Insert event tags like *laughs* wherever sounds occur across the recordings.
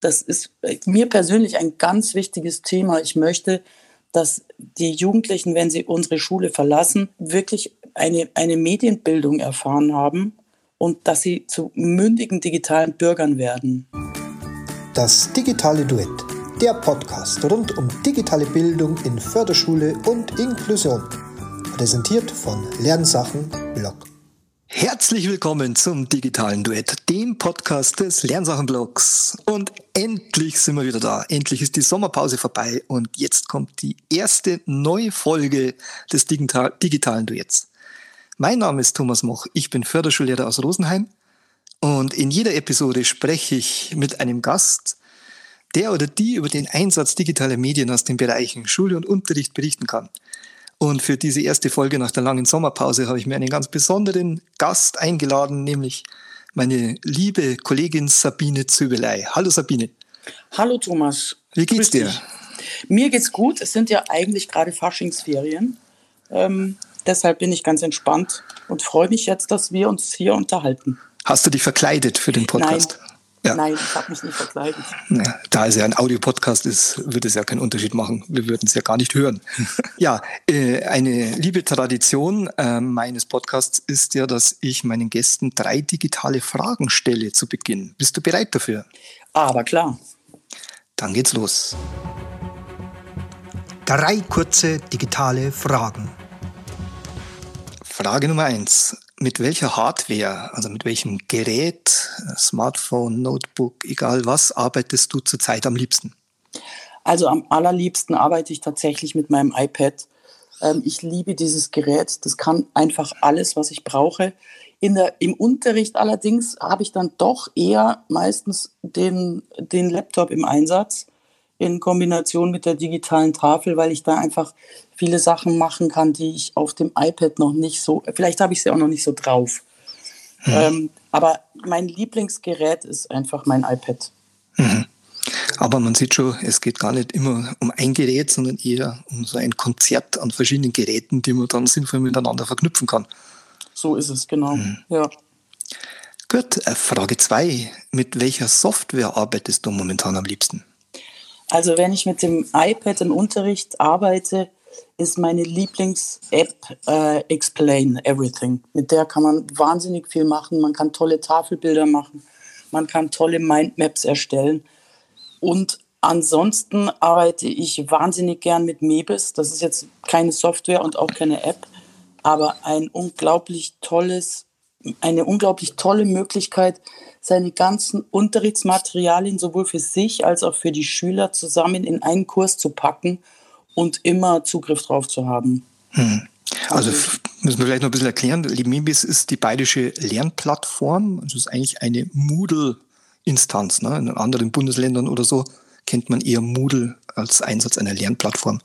das ist mir persönlich ein ganz wichtiges Thema. Ich möchte, dass die Jugendlichen, wenn sie unsere Schule verlassen, wirklich eine, eine Medienbildung erfahren haben und dass sie zu mündigen digitalen Bürgern werden. Das digitale Duett, der Podcast rund um digitale Bildung in Förderschule und Inklusion. Präsentiert von Lernsachen Blog. Herzlich willkommen zum digitalen Duett, dem Podcast des Lernsachenblogs. Und endlich sind wir wieder da. Endlich ist die Sommerpause vorbei und jetzt kommt die erste neue Folge des Digital digitalen Duetts. Mein Name ist Thomas Moch, ich bin Förderschullehrer aus Rosenheim und in jeder Episode spreche ich mit einem Gast, der oder die über den Einsatz digitaler Medien aus den Bereichen Schule und Unterricht berichten kann. Und für diese erste Folge nach der langen Sommerpause habe ich mir einen ganz besonderen Gast eingeladen, nämlich meine liebe Kollegin Sabine Zöbelei. Hallo Sabine. Hallo Thomas. Wie geht's dir? Mir geht's gut. Es sind ja eigentlich gerade Faschingsferien. Ähm, deshalb bin ich ganz entspannt und freue mich jetzt, dass wir uns hier unterhalten. Hast du dich verkleidet für den Podcast? Nein, ja. Nein, ich habe mich nicht verkleidet. Ja, da es ja ein Audiopodcast ist, wird es ja keinen Unterschied machen. Wir würden es ja gar nicht hören. *laughs* ja, äh, eine liebe Tradition äh, meines Podcasts ist ja, dass ich meinen Gästen drei digitale Fragen stelle zu Beginn. Bist du bereit dafür? Aber klar. Dann geht's los. Drei kurze digitale Fragen. Frage Nummer eins mit welcher Hardware, also mit welchem Gerät, Smartphone, Notebook, egal was, arbeitest du zurzeit am liebsten? Also am allerliebsten arbeite ich tatsächlich mit meinem iPad. Ähm, ich liebe dieses Gerät. Das kann einfach alles, was ich brauche. Der, Im Unterricht allerdings habe ich dann doch eher meistens den, den Laptop im Einsatz in Kombination mit der digitalen Tafel, weil ich da einfach viele Sachen machen kann, die ich auf dem iPad noch nicht so, vielleicht habe ich sie auch noch nicht so drauf. Mhm. Ähm, aber mein Lieblingsgerät ist einfach mein iPad. Mhm. Aber man sieht schon, es geht gar nicht immer um ein Gerät, sondern eher um so ein Konzert an verschiedenen Geräten, die man dann sinnvoll miteinander verknüpfen kann. So ist es, genau. Mhm. Ja. Gut, äh, Frage 2. Mit welcher Software arbeitest du momentan am liebsten? Also wenn ich mit dem iPad im Unterricht arbeite, ist meine Lieblings-App äh, Explain Everything. Mit der kann man wahnsinnig viel machen. Man kann tolle Tafelbilder machen. Man kann tolle Mindmaps erstellen. Und ansonsten arbeite ich wahnsinnig gern mit Mebis. Das ist jetzt keine Software und auch keine App, aber ein unglaublich tolles, eine unglaublich tolle Möglichkeit, seine ganzen Unterrichtsmaterialien sowohl für sich als auch für die Schüler zusammen in einen Kurs zu packen und immer Zugriff drauf zu haben. Hm. Also müssen wir vielleicht noch ein bisschen erklären. Limibis ist die bayerische Lernplattform. Das ist eigentlich eine Moodle-Instanz. Ne? In anderen Bundesländern oder so kennt man eher Moodle als Einsatz einer Lernplattform.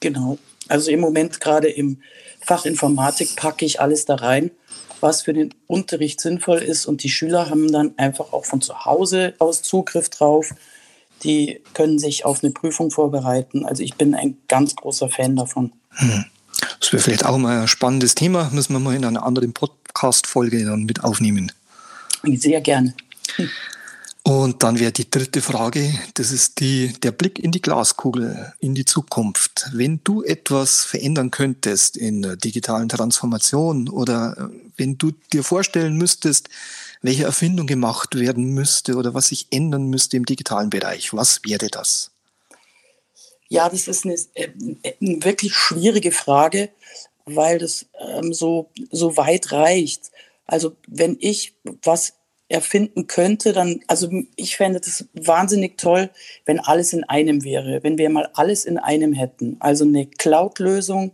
Genau. Also im Moment gerade im Fach Informatik packe ich alles da rein was für den Unterricht sinnvoll ist. Und die Schüler haben dann einfach auch von zu Hause aus Zugriff drauf. Die können sich auf eine Prüfung vorbereiten. Also ich bin ein ganz großer Fan davon. Hm. Das wäre vielleicht auch mal ein spannendes Thema. Müssen wir mal in einer anderen Podcast-Folge dann mit aufnehmen. Sehr gerne. Hm. Und dann wäre die dritte Frage, das ist die, der Blick in die Glaskugel, in die Zukunft. Wenn du etwas verändern könntest in der digitalen Transformation oder äh, wenn du dir vorstellen müsstest, welche Erfindung gemacht werden müsste oder was sich ändern müsste im digitalen Bereich, was wäre das? Ja, das ist eine, äh, eine wirklich schwierige Frage, weil das ähm, so, so weit reicht. Also wenn ich was erfinden könnte, dann, also ich fände das wahnsinnig toll, wenn alles in einem wäre, wenn wir mal alles in einem hätten. Also eine Cloud-Lösung,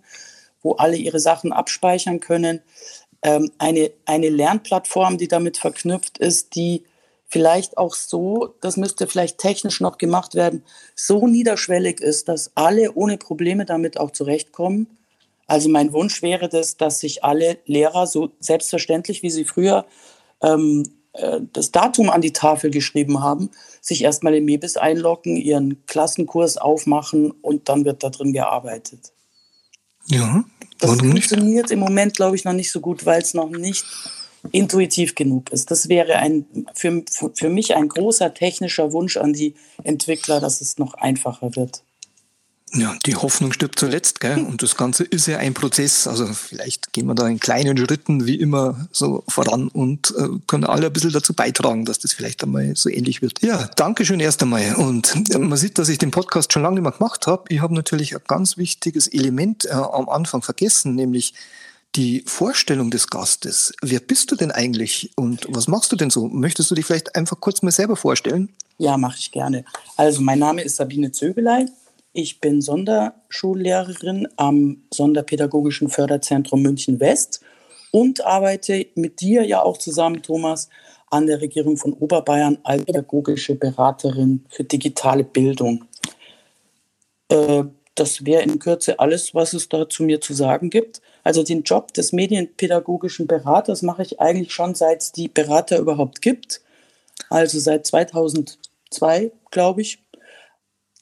wo alle ihre Sachen abspeichern können, ähm, eine, eine Lernplattform, die damit verknüpft ist, die vielleicht auch so, das müsste vielleicht technisch noch gemacht werden, so niederschwellig ist, dass alle ohne Probleme damit auch zurechtkommen. Also mein Wunsch wäre das, dass sich alle Lehrer so selbstverständlich, wie sie früher ähm, äh, das Datum an die Tafel geschrieben haben, sich erstmal im MEBIS einloggen, ihren Klassenkurs aufmachen und dann wird da drin gearbeitet. Ja, das funktioniert nicht? im Moment, glaube ich, noch nicht so gut, weil es noch nicht intuitiv genug ist. Das wäre ein, für, für mich ein großer technischer Wunsch an die Entwickler, dass es noch einfacher wird. Ja, die Hoffnung stirbt zuletzt, gell? Und das Ganze ist ja ein Prozess. Also vielleicht gehen wir da in kleinen Schritten wie immer so voran und äh, können alle ein bisschen dazu beitragen, dass das vielleicht einmal so ähnlich wird. Ja, danke schön erst einmal. Und äh, man sieht, dass ich den Podcast schon lange nicht mehr gemacht habe. Ich habe natürlich ein ganz wichtiges Element äh, am Anfang vergessen, nämlich die Vorstellung des Gastes. Wer bist du denn eigentlich und was machst du denn so? Möchtest du dich vielleicht einfach kurz mal selber vorstellen? Ja, mache ich gerne. Also mein Name ist Sabine Zögelein. Ich bin Sonderschullehrerin am Sonderpädagogischen Förderzentrum München West und arbeite mit dir ja auch zusammen, Thomas, an der Regierung von Oberbayern als pädagogische Beraterin für digitale Bildung. Äh, das wäre in Kürze alles, was es da zu mir zu sagen gibt. Also den Job des medienpädagogischen Beraters mache ich eigentlich schon seit es die Berater überhaupt gibt. Also seit 2002, glaube ich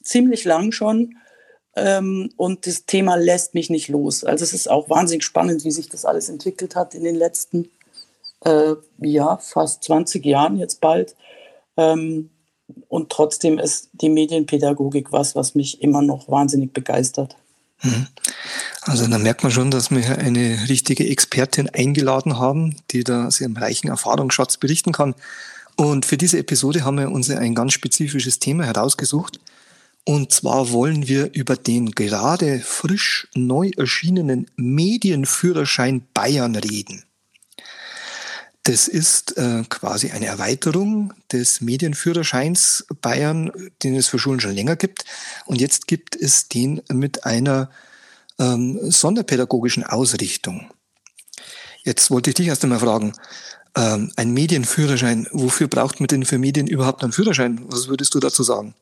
ziemlich lang schon. Ähm, und das Thema lässt mich nicht los. Also es ist auch wahnsinnig spannend, wie sich das alles entwickelt hat in den letzten, äh, ja, fast 20 Jahren jetzt bald. Ähm, und trotzdem ist die Medienpädagogik was, was mich immer noch wahnsinnig begeistert. Mhm. Also da merkt man schon, dass wir eine richtige Expertin eingeladen haben, die da aus ihrem reichen Erfahrungsschatz berichten kann. Und für diese Episode haben wir uns ein ganz spezifisches Thema herausgesucht. Und zwar wollen wir über den gerade frisch neu erschienenen Medienführerschein Bayern reden. Das ist äh, quasi eine Erweiterung des Medienführerscheins Bayern, den es für Schulen schon länger gibt. Und jetzt gibt es den mit einer ähm, sonderpädagogischen Ausrichtung. Jetzt wollte ich dich erst einmal fragen, ähm, ein Medienführerschein, wofür braucht man denn für Medien überhaupt einen Führerschein? Was würdest du dazu sagen?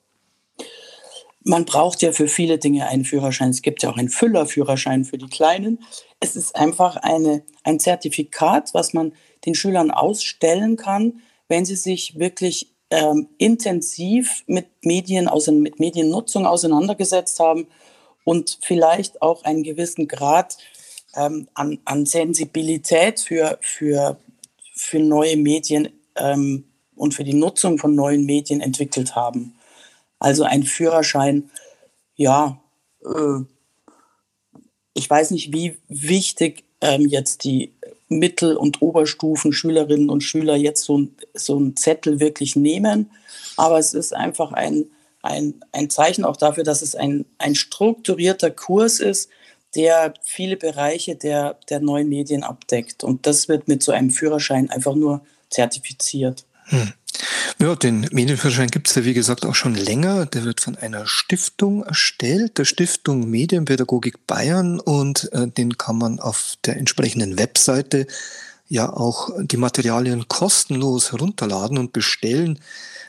Man braucht ja für viele Dinge einen Führerschein. Es gibt ja auch einen Füllerführerschein für die Kleinen. Es ist einfach eine, ein Zertifikat, was man den Schülern ausstellen kann, wenn sie sich wirklich ähm, intensiv mit Medien, mit Mediennutzung auseinandergesetzt haben und vielleicht auch einen gewissen Grad ähm, an, an, Sensibilität für, für, für neue Medien ähm, und für die Nutzung von neuen Medien entwickelt haben. Also ein Führerschein, ja, äh, ich weiß nicht, wie wichtig ähm, jetzt die Mittel- und Oberstufen Schülerinnen und Schüler jetzt so, so einen Zettel wirklich nehmen. Aber es ist einfach ein, ein, ein Zeichen auch dafür, dass es ein, ein strukturierter Kurs ist, der viele Bereiche der, der neuen Medien abdeckt. Und das wird mit so einem Führerschein einfach nur zertifiziert. Hm. Ja, den Medienführerschein gibt es ja wie gesagt auch schon länger. Der wird von einer Stiftung erstellt, der Stiftung Medienpädagogik Bayern und äh, den kann man auf der entsprechenden Webseite ja auch die Materialien kostenlos herunterladen und bestellen.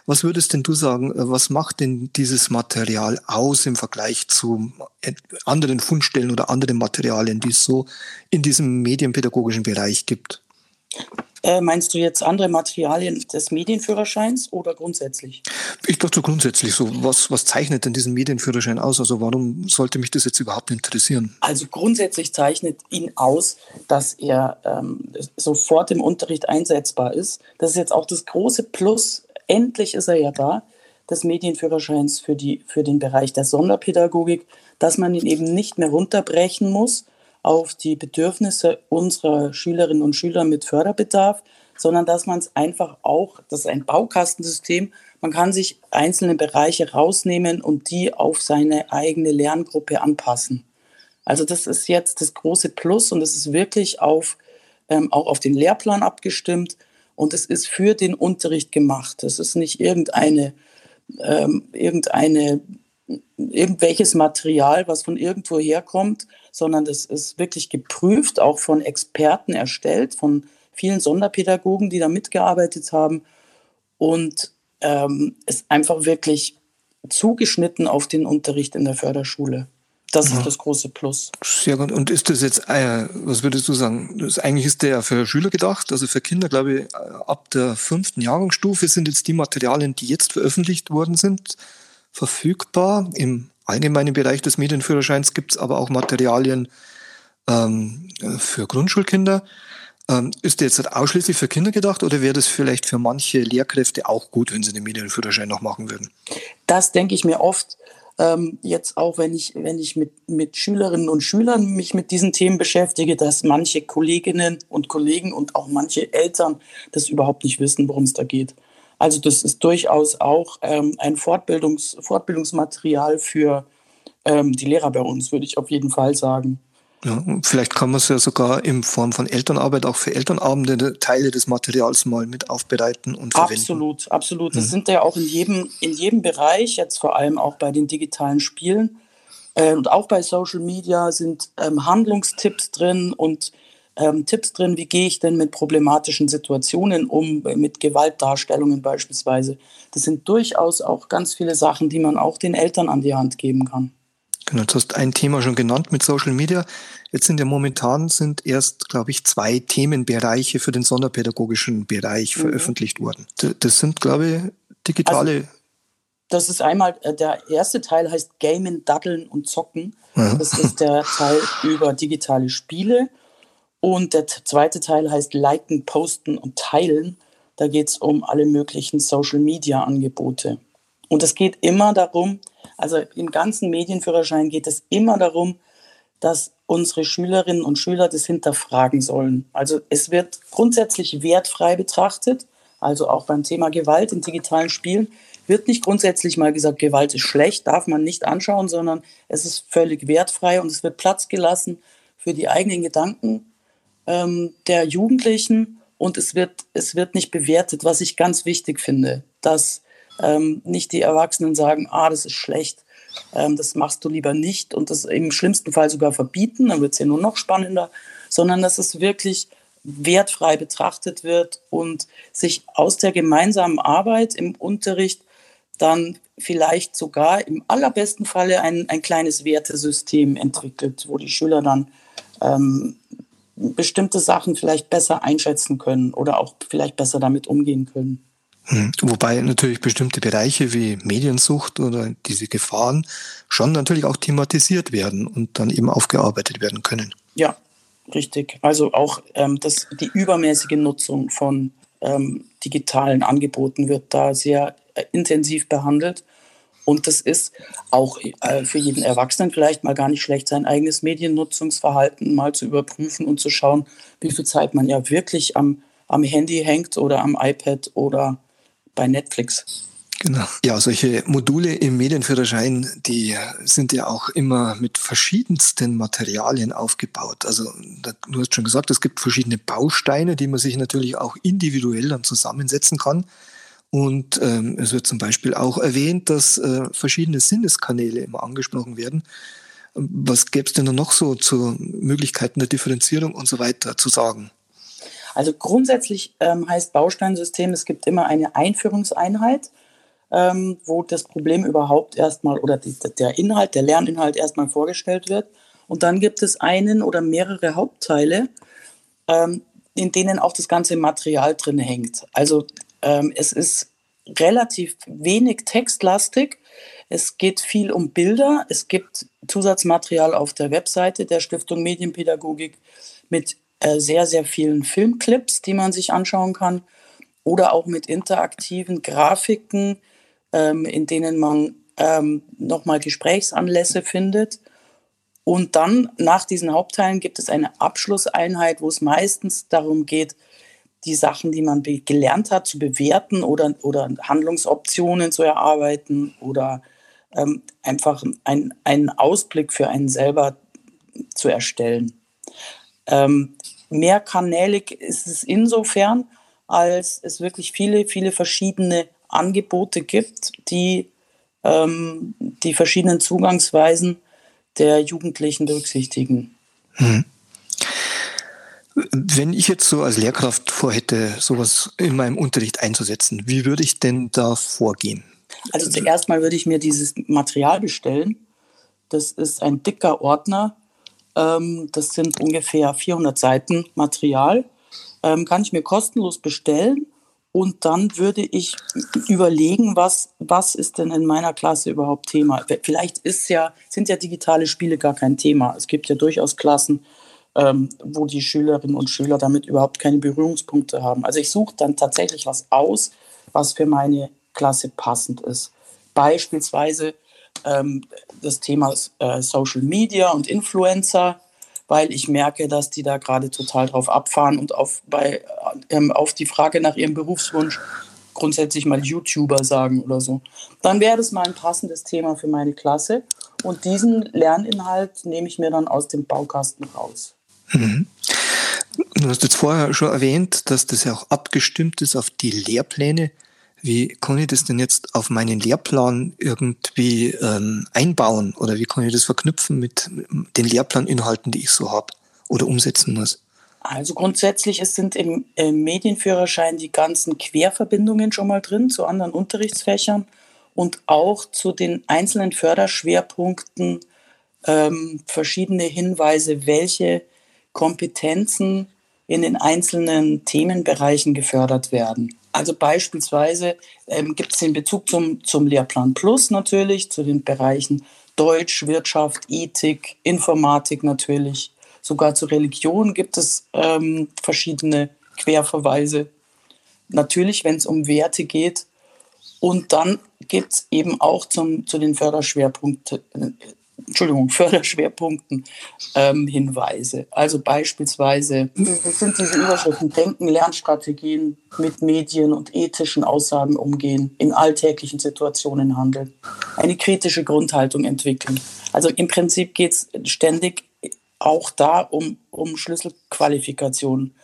Was würdest denn du sagen, was macht denn dieses Material aus im Vergleich zu äh, anderen Fundstellen oder anderen Materialien, die es so in diesem medienpädagogischen Bereich gibt? Äh, meinst du jetzt andere Materialien des Medienführerscheins oder grundsätzlich? Ich dachte so grundsätzlich so. Was, was zeichnet denn diesen Medienführerschein aus? Also warum sollte mich das jetzt überhaupt interessieren? Also grundsätzlich zeichnet ihn aus, dass er ähm, sofort im Unterricht einsetzbar ist. Das ist jetzt auch das große Plus. Endlich ist er ja da, des Medienführerscheins für, die, für den Bereich der Sonderpädagogik, dass man ihn eben nicht mehr runterbrechen muss, auf die Bedürfnisse unserer Schülerinnen und Schüler mit Förderbedarf, sondern dass man es einfach auch, das ist ein Baukastensystem, man kann sich einzelne Bereiche rausnehmen und die auf seine eigene Lerngruppe anpassen. Also das ist jetzt das große Plus und es ist wirklich auf, ähm, auch auf den Lehrplan abgestimmt und es ist für den Unterricht gemacht. Es ist nicht irgendeine, ähm, irgendeine irgendwelches Material, was von irgendwo herkommt, sondern das ist wirklich geprüft, auch von Experten erstellt, von vielen Sonderpädagogen, die da mitgearbeitet haben und ähm, ist einfach wirklich zugeschnitten auf den Unterricht in der Förderschule. Das ja. ist das große Plus. Sehr gut. Und ist das jetzt, äh, was würdest du sagen? Das, eigentlich ist der für Schüler gedacht, also für Kinder, glaube ich, ab der fünften Jahrgangsstufe sind jetzt die Materialien, die jetzt veröffentlicht worden sind, verfügbar. Im allgemeinen Bereich des Medienführerscheins gibt es aber auch Materialien ähm, für Grundschulkinder. Ähm, ist der jetzt ausschließlich für Kinder gedacht oder wäre das vielleicht für manche Lehrkräfte auch gut, wenn sie den Medienführerschein noch machen würden? Das denke ich mir oft. Ähm, jetzt auch, wenn ich, wenn ich mit, mit Schülerinnen und Schülern mich mit diesen Themen beschäftige, dass manche Kolleginnen und Kollegen und auch manche Eltern das überhaupt nicht wissen, worum es da geht. Also das ist durchaus auch ähm, ein Fortbildungs Fortbildungsmaterial für ähm, die Lehrer bei uns, würde ich auf jeden Fall sagen. Ja, vielleicht kann man es ja sogar in Form von Elternarbeit auch für Elternabende Teile des Materials mal mit aufbereiten und verwenden. Absolut, absolut. Das mhm. sind ja auch in jedem, in jedem Bereich, jetzt vor allem auch bei den digitalen Spielen äh, und auch bei Social Media sind ähm, Handlungstipps drin und ähm, Tipps drin, wie gehe ich denn mit problematischen Situationen um, mit Gewaltdarstellungen beispielsweise. Das sind durchaus auch ganz viele Sachen, die man auch den Eltern an die Hand geben kann. Genau, du hast ein Thema schon genannt mit Social Media. Jetzt sind ja momentan sind erst, glaube ich, zwei Themenbereiche für den sonderpädagogischen Bereich mhm. veröffentlicht worden. Das sind, glaube ich, digitale. Also, das ist einmal, äh, der erste Teil heißt Gamen, Daddeln und Zocken. Ja. Das ist der Teil *laughs* über digitale Spiele. Und der zweite Teil heißt Liken, Posten und Teilen. Da geht es um alle möglichen Social-Media-Angebote. Und es geht immer darum, also im ganzen Medienführerschein geht es immer darum, dass unsere Schülerinnen und Schüler das hinterfragen sollen. Also es wird grundsätzlich wertfrei betrachtet, also auch beim Thema Gewalt in digitalen Spielen wird nicht grundsätzlich mal gesagt, Gewalt ist schlecht, darf man nicht anschauen, sondern es ist völlig wertfrei und es wird Platz gelassen für die eigenen Gedanken ähm, der Jugendlichen und es wird, es wird nicht bewertet, was ich ganz wichtig finde, dass ähm, nicht die Erwachsenen sagen, ah, das ist schlecht, ähm, das machst du lieber nicht und das im schlimmsten Fall sogar verbieten, dann wird es ja nur noch spannender, sondern dass es wirklich wertfrei betrachtet wird und sich aus der gemeinsamen Arbeit im Unterricht dann vielleicht sogar im allerbesten Falle ein, ein kleines Wertesystem entwickelt, wo die Schüler dann ähm, bestimmte Sachen vielleicht besser einschätzen können oder auch vielleicht besser damit umgehen können. Hm. Wobei natürlich bestimmte Bereiche wie Mediensucht oder diese Gefahren schon natürlich auch thematisiert werden und dann eben aufgearbeitet werden können. Ja, richtig. Also auch ähm, das, die übermäßige Nutzung von ähm, digitalen Angeboten wird da sehr äh, intensiv behandelt. Und das ist auch äh, für jeden Erwachsenen vielleicht mal gar nicht schlecht, sein eigenes Mediennutzungsverhalten mal zu überprüfen und zu schauen, wie viel Zeit man ja wirklich am, am Handy hängt oder am iPad oder bei Netflix. Genau. Ja, solche Module im Medienführerschein, die sind ja auch immer mit verschiedensten Materialien aufgebaut. Also du hast schon gesagt, es gibt verschiedene Bausteine, die man sich natürlich auch individuell dann zusammensetzen kann. Und ähm, es wird zum Beispiel auch erwähnt, dass äh, verschiedene Sinneskanäle immer angesprochen werden. Was gäbe es denn noch so zu Möglichkeiten der Differenzierung und so weiter zu sagen? Also grundsätzlich ähm, heißt Bausteinsystem, es gibt immer eine Einführungseinheit, ähm, wo das Problem überhaupt erstmal oder die, der Inhalt, der Lerninhalt erstmal vorgestellt wird. Und dann gibt es einen oder mehrere Hauptteile, ähm, in denen auch das ganze Material drin hängt. Also ähm, es ist relativ wenig textlastig. Es geht viel um Bilder. Es gibt Zusatzmaterial auf der Webseite der Stiftung Medienpädagogik mit äh, sehr, sehr vielen Filmclips, die man sich anschauen kann oder auch mit interaktiven Grafiken, ähm, in denen man ähm, nochmal Gesprächsanlässe findet. Und dann nach diesen Hauptteilen gibt es eine Abschlusseinheit, wo es meistens darum geht, die Sachen, die man gelernt hat, zu bewerten oder, oder Handlungsoptionen zu erarbeiten oder ähm, einfach einen Ausblick für einen selber zu erstellen. Ähm, mehrkanälig ist es insofern, als es wirklich viele, viele verschiedene Angebote gibt, die ähm, die verschiedenen Zugangsweisen der Jugendlichen berücksichtigen. Hm. Wenn ich jetzt so als Lehrkraft vorhätte, sowas in meinem Unterricht einzusetzen, wie würde ich denn da vorgehen? Also zuerst mal würde ich mir dieses Material bestellen. Das ist ein dicker Ordner ähm, das sind ungefähr 400 Seiten Material. Ähm, kann ich mir kostenlos bestellen. Und dann würde ich überlegen, was, was ist denn in meiner Klasse überhaupt Thema. Vielleicht ist ja, sind ja digitale Spiele gar kein Thema. Es gibt ja durchaus Klassen, ähm, wo die Schülerinnen und Schüler damit überhaupt keine Berührungspunkte haben. Also ich suche dann tatsächlich was aus, was für meine Klasse passend ist. Beispielsweise ähm, das Thema äh, Social Media und Influencer, weil ich merke, dass die da gerade total drauf abfahren und auf, bei, ähm, auf die Frage nach ihrem Berufswunsch grundsätzlich mal YouTuber sagen oder so. Dann wäre das mal ein passendes Thema für meine Klasse. Und diesen Lerninhalt nehme ich mir dann aus dem Baukasten raus. Mhm. Du hast jetzt vorher schon erwähnt, dass das ja auch abgestimmt ist auf die Lehrpläne. Wie kann ich das denn jetzt auf meinen Lehrplan irgendwie ähm, einbauen oder wie kann ich das verknüpfen mit den Lehrplaninhalten, die ich so habe oder umsetzen muss? Also grundsätzlich es sind im, im Medienführerschein die ganzen Querverbindungen schon mal drin zu anderen Unterrichtsfächern und auch zu den einzelnen Förderschwerpunkten ähm, verschiedene Hinweise, welche Kompetenzen in den einzelnen Themenbereichen gefördert werden. Also beispielsweise ähm, gibt es den Bezug zum, zum Lehrplan Plus natürlich, zu den Bereichen Deutsch, Wirtschaft, Ethik, Informatik natürlich. Sogar zur Religion gibt es ähm, verschiedene Querverweise. Natürlich, wenn es um Werte geht. Und dann gibt es eben auch zum, zu den Förderschwerpunkten, Entschuldigung, *laughs* Förderschwerpunkten ähm, Hinweise. Also beispielsweise sind diese Überschriften Denken, Lernstrategien mit Medien und ethischen Aussagen umgehen, in alltäglichen Situationen handeln, eine kritische Grundhaltung entwickeln. Also im Prinzip geht es ständig auch da um, um Schlüsselqualifikationen,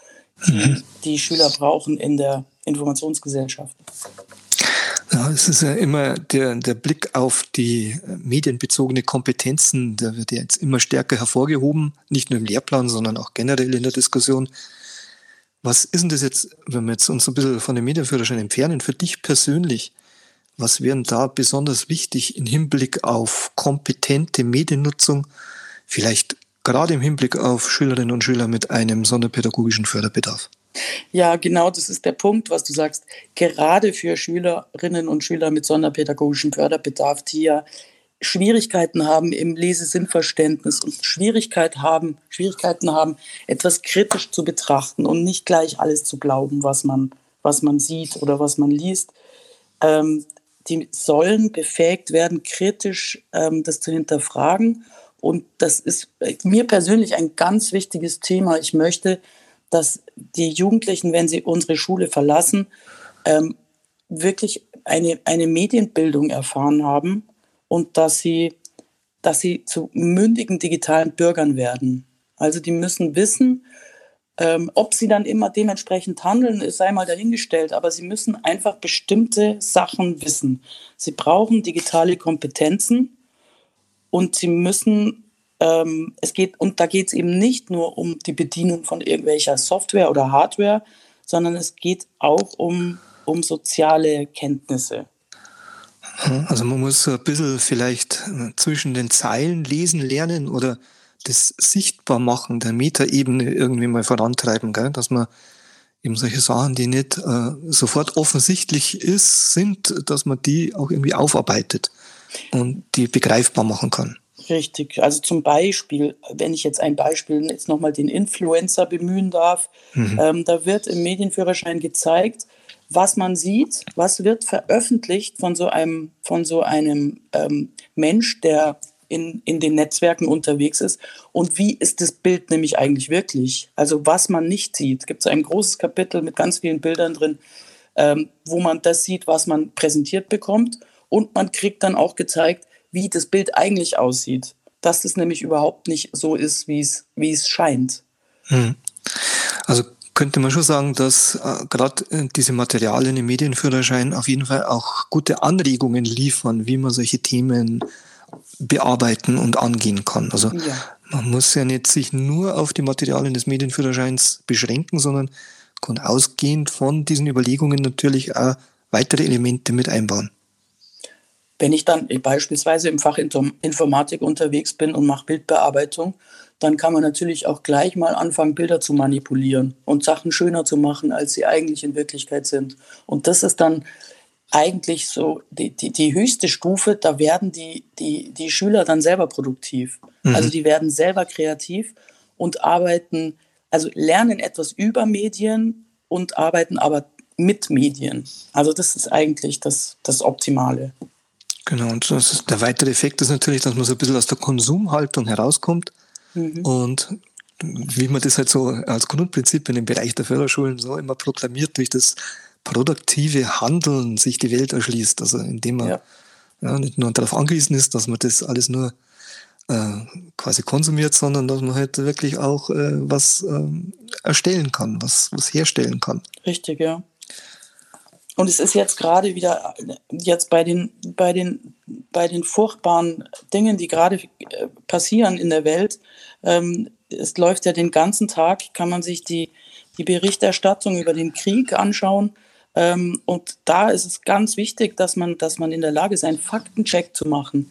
mhm. die Schüler brauchen in der Informationsgesellschaft. Ja, es ist ja immer der, der Blick auf die äh, medienbezogene Kompetenzen, der wird ja jetzt immer stärker hervorgehoben, nicht nur im Lehrplan, sondern auch generell in der Diskussion. Was ist denn das jetzt, wenn wir jetzt uns ein bisschen von dem Medienführerschein entfernen, für dich persönlich? Was wären da besonders wichtig im Hinblick auf kompetente Mediennutzung? Vielleicht gerade im Hinblick auf Schülerinnen und Schüler mit einem sonderpädagogischen Förderbedarf? Ja, genau, das ist der Punkt, was du sagst. Gerade für Schülerinnen und Schüler mit sonderpädagogischem Förderbedarf, die ja Schwierigkeiten haben im Lesesinnverständnis und Schwierigkeit haben, Schwierigkeiten haben, etwas kritisch zu betrachten und nicht gleich alles zu glauben, was man, was man sieht oder was man liest. Ähm, die sollen befähigt werden, kritisch ähm, das zu hinterfragen. Und das ist mir persönlich ein ganz wichtiges Thema. Ich möchte, dass die Jugendlichen, wenn sie unsere Schule verlassen, ähm, wirklich eine, eine Medienbildung erfahren haben und dass sie, dass sie zu mündigen digitalen Bürgern werden. Also die müssen wissen, ähm, ob sie dann immer dementsprechend handeln, sei mal dahingestellt, aber sie müssen einfach bestimmte Sachen wissen. Sie brauchen digitale Kompetenzen und sie müssen ähm, es geht, und da geht es eben nicht nur um die Bedienung von irgendwelcher Software oder Hardware, sondern es geht auch um, um soziale Kenntnisse. Also man muss ein bisschen vielleicht äh, zwischen den Zeilen lesen lernen oder das sichtbar machen der Metaebene irgendwie mal vorantreiben, gell? dass man eben solche Sachen, die nicht äh, sofort offensichtlich ist, sind, dass man die auch irgendwie aufarbeitet und die begreifbar machen kann. Richtig. Also zum Beispiel, wenn ich jetzt ein Beispiel jetzt nochmal den Influencer bemühen darf, mhm. ähm, da wird im Medienführerschein gezeigt, was man sieht, was wird veröffentlicht von so einem, von so einem ähm, Mensch, der in, in den Netzwerken unterwegs ist und wie ist das Bild nämlich eigentlich wirklich? Also was man nicht sieht. Gibt es ein großes Kapitel mit ganz vielen Bildern drin, ähm, wo man das sieht, was man präsentiert bekommt und man kriegt dann auch gezeigt, wie das Bild eigentlich aussieht. Dass es nämlich überhaupt nicht so ist, wie es, wie es scheint. Hm. Also könnte man schon sagen, dass äh, gerade äh, diese Materialien im Medienführerschein auf jeden Fall auch gute Anregungen liefern, wie man solche Themen bearbeiten und angehen kann. Also ja. man muss ja nicht sich nur auf die Materialien des Medienführerscheins beschränken, sondern kann ausgehend von diesen Überlegungen natürlich auch weitere Elemente mit einbauen. Wenn ich dann beispielsweise im Fach Informatik unterwegs bin und mache Bildbearbeitung, dann kann man natürlich auch gleich mal anfangen, Bilder zu manipulieren und Sachen schöner zu machen, als sie eigentlich in Wirklichkeit sind. Und das ist dann eigentlich so die, die, die höchste Stufe, da werden die, die, die Schüler dann selber produktiv. Mhm. Also die werden selber kreativ und arbeiten, also lernen etwas über Medien und arbeiten aber mit Medien. Also das ist eigentlich das, das Optimale. Genau, und ist, der weitere Effekt ist natürlich, dass man so ein bisschen aus der Konsumhaltung herauskommt mhm. und wie man das halt so als Grundprinzip in dem Bereich der Förderschulen so immer proklamiert, durch das produktive Handeln sich die Welt erschließt. Also indem man ja. Ja, nicht nur darauf angewiesen ist, dass man das alles nur äh, quasi konsumiert, sondern dass man halt wirklich auch äh, was äh, erstellen kann, was, was herstellen kann. Richtig, ja. Und es ist jetzt gerade wieder, jetzt bei den, bei den, bei den furchtbaren Dingen, die gerade äh, passieren in der Welt, ähm, es läuft ja den ganzen Tag, kann man sich die, die Berichterstattung über den Krieg anschauen. Ähm, und da ist es ganz wichtig, dass man, dass man in der Lage ist, einen Faktencheck zu machen,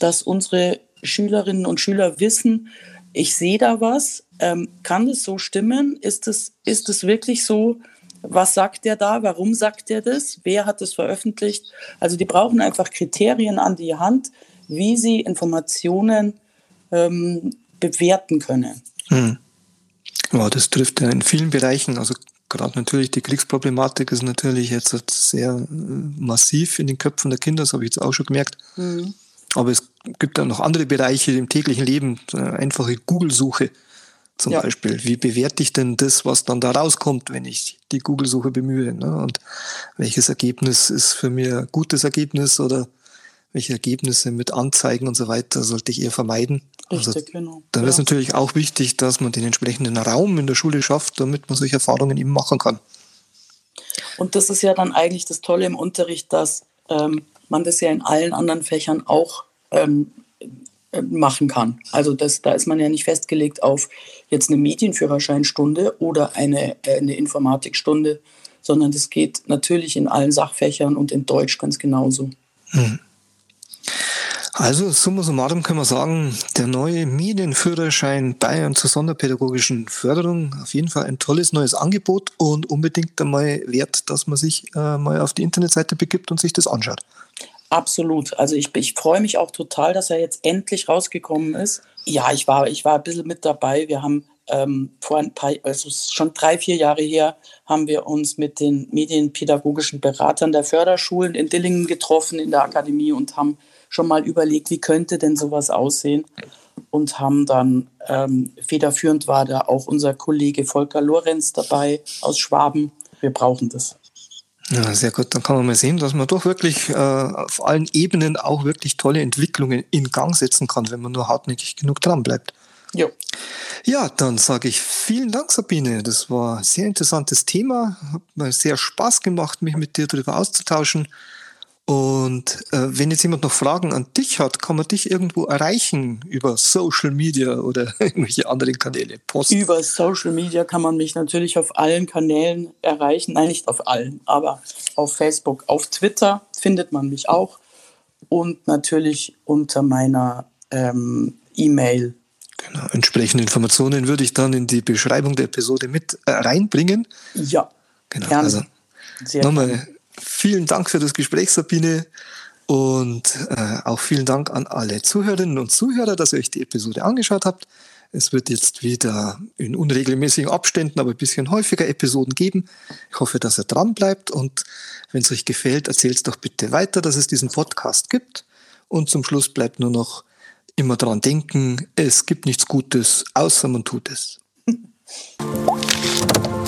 dass unsere Schülerinnen und Schüler wissen, ich sehe da was, ähm, kann das so stimmen? Ist es, ist es wirklich so? Was sagt der da? Warum sagt er das? Wer hat es veröffentlicht? Also die brauchen einfach Kriterien an die Hand, wie sie Informationen ähm, bewerten können. Hm. Ja, das trifft ja in vielen Bereichen. Also gerade natürlich die Kriegsproblematik ist natürlich jetzt sehr äh, massiv in den Köpfen der Kinder, das habe ich jetzt auch schon gemerkt. Mhm. Aber es gibt dann noch andere Bereiche im täglichen Leben, einfache Google-Suche zum ja. Beispiel. Wie bewerte ich denn das, was dann da rauskommt, wenn ich die Google-Suche bemühe? Ne? Und welches Ergebnis ist für mich ein gutes Ergebnis oder welche Ergebnisse mit Anzeigen und so weiter sollte ich eher vermeiden? Also Richtig, also, genau. Dann ja. ist natürlich auch wichtig, dass man den entsprechenden Raum in der Schule schafft, damit man solche Erfahrungen eben machen kann. Und das ist ja dann eigentlich das Tolle im Unterricht, dass ähm, man das ja in allen anderen Fächern auch ähm, äh, machen kann. Also das, da ist man ja nicht festgelegt auf jetzt eine Medienführerscheinstunde oder eine, äh, eine Informatikstunde, sondern das geht natürlich in allen Sachfächern und in Deutsch ganz genauso. Hm. Also summa summarum können wir sagen, der neue Medienführerschein Bayern zur sonderpädagogischen Förderung, auf jeden Fall ein tolles neues Angebot und unbedingt einmal wert, dass man sich äh, mal auf die Internetseite begibt und sich das anschaut. Absolut. Also ich, ich freue mich auch total, dass er jetzt endlich rausgekommen ist. Ja, ich war, ich war ein bisschen mit dabei. Wir haben ähm, vor ein paar, also schon drei, vier Jahre her, haben wir uns mit den medienpädagogischen Beratern der Förderschulen in Dillingen getroffen in der Akademie und haben schon mal überlegt, wie könnte denn sowas aussehen und haben dann ähm, federführend war da auch unser Kollege Volker Lorenz dabei aus Schwaben. Wir brauchen das. Ja, sehr gut. Dann kann man mal sehen, dass man doch wirklich äh, auf allen Ebenen auch wirklich tolle Entwicklungen in Gang setzen kann, wenn man nur hartnäckig genug dran bleibt. Ja. Ja, dann sage ich vielen Dank, Sabine. Das war ein sehr interessantes Thema. Hat mir sehr Spaß gemacht, mich mit dir darüber auszutauschen. Und äh, wenn jetzt jemand noch Fragen an dich hat, kann man dich irgendwo erreichen über Social Media oder *laughs* irgendwelche anderen Kanäle? Post. Über Social Media kann man mich natürlich auf allen Kanälen erreichen. Nein, nicht auf allen, aber auf Facebook, auf Twitter findet man mich auch. Und natürlich unter meiner ähm, E-Mail. Genau, entsprechende Informationen würde ich dann in die Beschreibung der Episode mit äh, reinbringen. Ja. Genau. Gerne. Also Sehr nochmal. Gerne Vielen Dank für das Gespräch, Sabine. Und äh, auch vielen Dank an alle Zuhörerinnen und Zuhörer, dass ihr euch die Episode angeschaut habt. Es wird jetzt wieder in unregelmäßigen Abständen, aber ein bisschen häufiger Episoden geben. Ich hoffe, dass ihr dran bleibt und wenn es euch gefällt, erzählt es doch bitte weiter, dass es diesen Podcast gibt. Und zum Schluss bleibt nur noch immer dran denken, es gibt nichts Gutes, außer man tut es. *laughs*